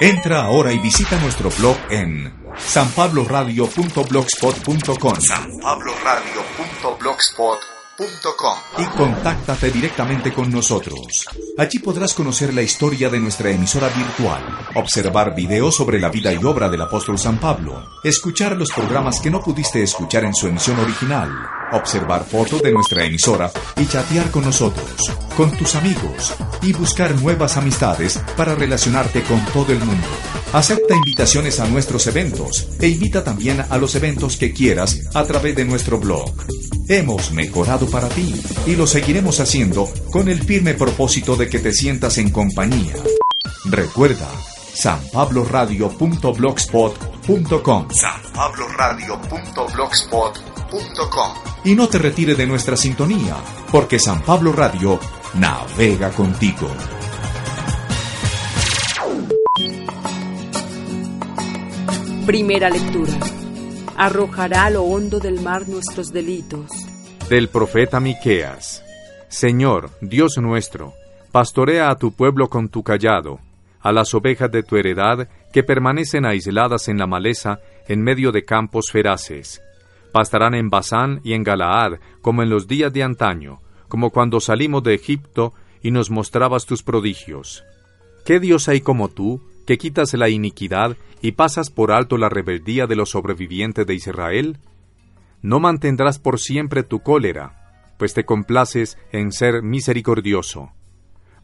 Entra ahora y visita nuestro blog en sanpabloradio.blogspot.com sanpabloradio.blogspot.com y contáctate directamente con nosotros. Allí podrás conocer la historia de nuestra emisora virtual, observar videos sobre la vida y obra del apóstol San Pablo, escuchar los programas que no pudiste escuchar en su emisión original, observar fotos de nuestra emisora y chatear con nosotros, con tus amigos y buscar nuevas amistades para relacionarte con todo el mundo. Acepta invitaciones a nuestros eventos e invita también a los eventos que quieras a través de nuestro blog. Hemos mejorado para ti y lo seguiremos haciendo con el firme propósito de que te sientas en compañía. Recuerda, sanpabloradio.blogspot.com sanpabloradio.blogspot.com Y no te retire de nuestra sintonía, porque San Pablo Radio navega contigo. Primera lectura arrojará a lo hondo del mar nuestros delitos. Del profeta Miqueas. Señor, Dios nuestro, pastorea a tu pueblo con tu callado, a las ovejas de tu heredad que permanecen aisladas en la maleza en medio de campos feraces. Pastarán en Basán y en Galaad, como en los días de antaño, como cuando salimos de Egipto y nos mostrabas tus prodigios. ¿Qué Dios hay como tú, que quitas la iniquidad y pasas por alto la rebeldía de los sobrevivientes de Israel? No mantendrás por siempre tu cólera, pues te complaces en ser misericordioso.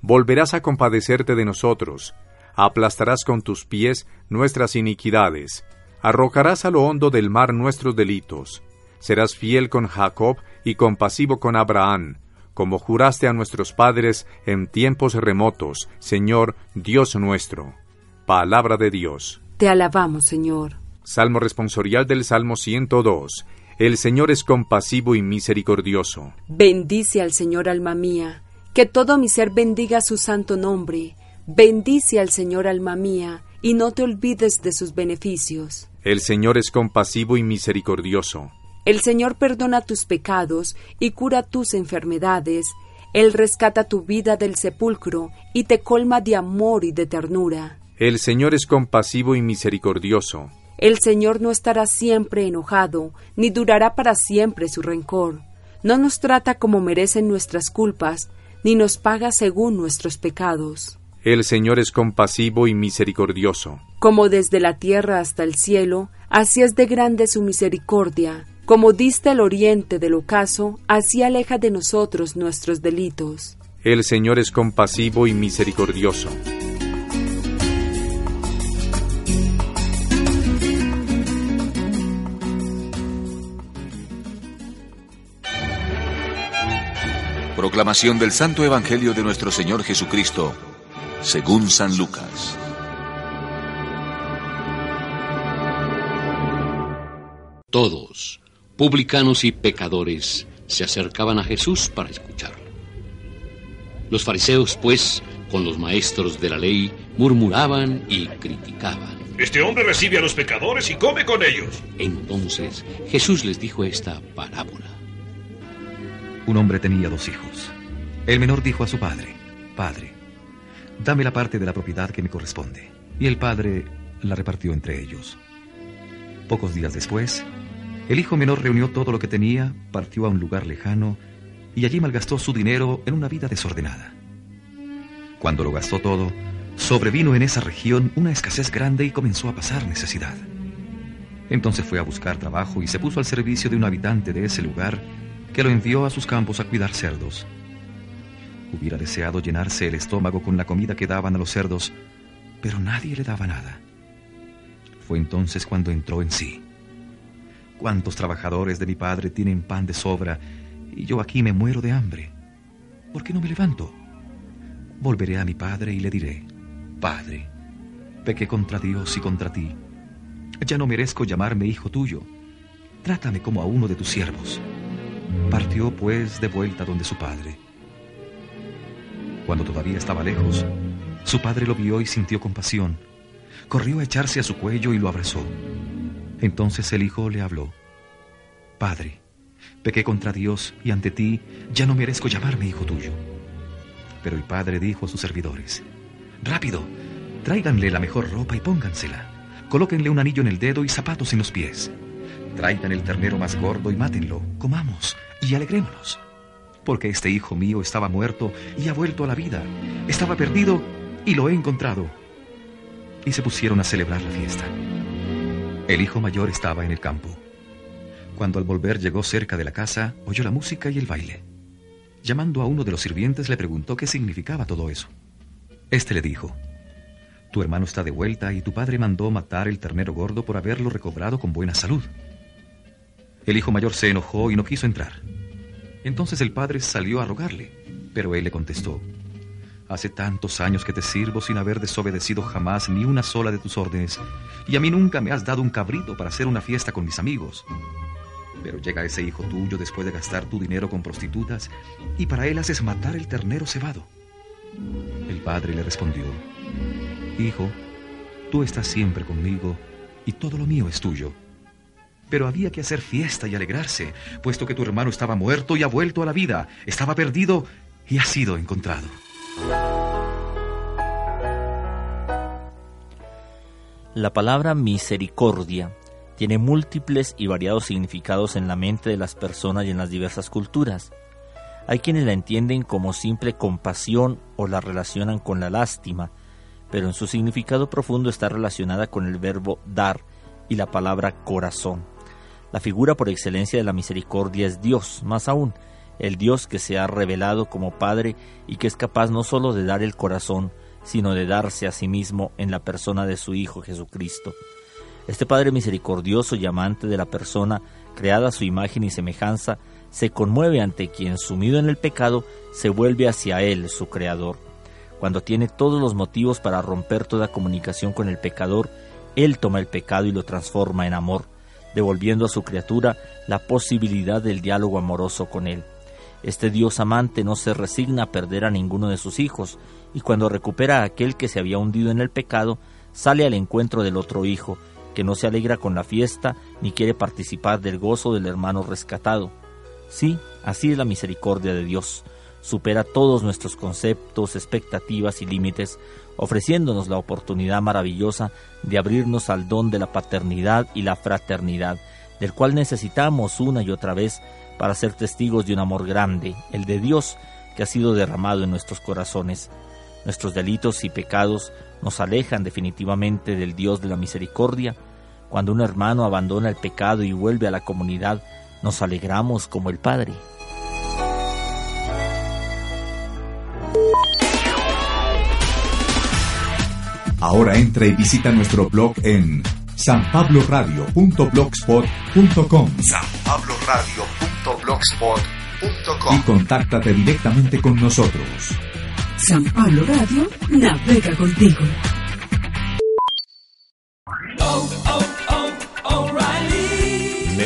Volverás a compadecerte de nosotros, aplastarás con tus pies nuestras iniquidades, arrojarás a lo hondo del mar nuestros delitos, serás fiel con Jacob y compasivo con Abraham, como juraste a nuestros padres en tiempos remotos, Señor Dios nuestro. Palabra de Dios. Te alabamos, Señor. Salmo responsorial del Salmo 102. El Señor es compasivo y misericordioso. Bendice al Señor, alma mía, que todo mi ser bendiga su santo nombre. Bendice al Señor, alma mía, y no te olvides de sus beneficios. El Señor es compasivo y misericordioso. El Señor perdona tus pecados y cura tus enfermedades. Él rescata tu vida del sepulcro y te colma de amor y de ternura. El Señor es compasivo y misericordioso. El Señor no estará siempre enojado, ni durará para siempre su rencor. No nos trata como merecen nuestras culpas, ni nos paga según nuestros pecados. El Señor es compasivo y misericordioso. Como desde la tierra hasta el cielo, así es de grande su misericordia. Como dista el oriente del ocaso, así aleja de nosotros nuestros delitos. El Señor es compasivo y misericordioso. Proclamación del Santo Evangelio de nuestro Señor Jesucristo, según San Lucas. Todos, publicanos y pecadores, se acercaban a Jesús para escucharlo. Los fariseos, pues, con los maestros de la ley, murmuraban y criticaban. Este hombre recibe a los pecadores y come con ellos. Entonces Jesús les dijo esta parábola. Un hombre tenía dos hijos. El menor dijo a su padre, Padre, dame la parte de la propiedad que me corresponde. Y el padre la repartió entre ellos. Pocos días después, el hijo menor reunió todo lo que tenía, partió a un lugar lejano y allí malgastó su dinero en una vida desordenada. Cuando lo gastó todo, sobrevino en esa región una escasez grande y comenzó a pasar necesidad. Entonces fue a buscar trabajo y se puso al servicio de un habitante de ese lugar que lo envió a sus campos a cuidar cerdos. Hubiera deseado llenarse el estómago con la comida que daban a los cerdos, pero nadie le daba nada. Fue entonces cuando entró en sí. ¿Cuántos trabajadores de mi padre tienen pan de sobra y yo aquí me muero de hambre? ¿por qué no me levanto? Volveré a mi padre y le diré, Padre, pequé contra Dios y contra ti. Ya no merezco llamarme hijo tuyo. Trátame como a uno de tus siervos. Partió pues de vuelta donde su padre. Cuando todavía estaba lejos, su padre lo vio y sintió compasión. Corrió a echarse a su cuello y lo abrazó. Entonces el hijo le habló. Padre, pequé contra Dios y ante ti ya no merezco llamarme hijo tuyo. Pero el padre dijo a sus servidores, Rápido, tráiganle la mejor ropa y póngansela. Colóquenle un anillo en el dedo y zapatos en los pies. Traigan el ternero más gordo y mátenlo. Comamos y alegrémonos. Porque este hijo mío estaba muerto y ha vuelto a la vida. Estaba perdido y lo he encontrado. Y se pusieron a celebrar la fiesta. El hijo mayor estaba en el campo. Cuando al volver llegó cerca de la casa, oyó la música y el baile. Llamando a uno de los sirvientes le preguntó qué significaba todo eso. Este le dijo, Tu hermano está de vuelta y tu padre mandó matar el ternero gordo por haberlo recobrado con buena salud. El hijo mayor se enojó y no quiso entrar. Entonces el padre salió a rogarle, pero él le contestó, Hace tantos años que te sirvo sin haber desobedecido jamás ni una sola de tus órdenes, y a mí nunca me has dado un cabrito para hacer una fiesta con mis amigos. Pero llega ese hijo tuyo después de gastar tu dinero con prostitutas, y para él haces matar el ternero cebado. El padre le respondió, Hijo, tú estás siempre conmigo, y todo lo mío es tuyo. Pero había que hacer fiesta y alegrarse, puesto que tu hermano estaba muerto y ha vuelto a la vida, estaba perdido y ha sido encontrado. La palabra misericordia tiene múltiples y variados significados en la mente de las personas y en las diversas culturas. Hay quienes la entienden como simple compasión o la relacionan con la lástima, pero en su significado profundo está relacionada con el verbo dar y la palabra corazón. La figura por excelencia de la misericordia es Dios, más aún, el Dios que se ha revelado como Padre y que es capaz no sólo de dar el corazón, sino de darse a sí mismo en la persona de su Hijo Jesucristo. Este Padre misericordioso y amante de la persona, creada a su imagen y semejanza, se conmueve ante quien, sumido en el pecado, se vuelve hacia Él, su Creador. Cuando tiene todos los motivos para romper toda comunicación con el pecador, Él toma el pecado y lo transforma en amor devolviendo a su criatura la posibilidad del diálogo amoroso con él. Este Dios amante no se resigna a perder a ninguno de sus hijos, y cuando recupera a aquel que se había hundido en el pecado, sale al encuentro del otro hijo, que no se alegra con la fiesta ni quiere participar del gozo del hermano rescatado. Sí, así es la misericordia de Dios. Supera todos nuestros conceptos, expectativas y límites, ofreciéndonos la oportunidad maravillosa de abrirnos al don de la paternidad y la fraternidad, del cual necesitamos una y otra vez para ser testigos de un amor grande, el de Dios, que ha sido derramado en nuestros corazones. Nuestros delitos y pecados nos alejan definitivamente del Dios de la misericordia. Cuando un hermano abandona el pecado y vuelve a la comunidad, nos alegramos como el Padre. Ahora entra y visita nuestro blog en sanpabloradio.blogspot.com sanpabloradio.blogspot.com y contáctate directamente con nosotros. San Pablo Radio navega contigo.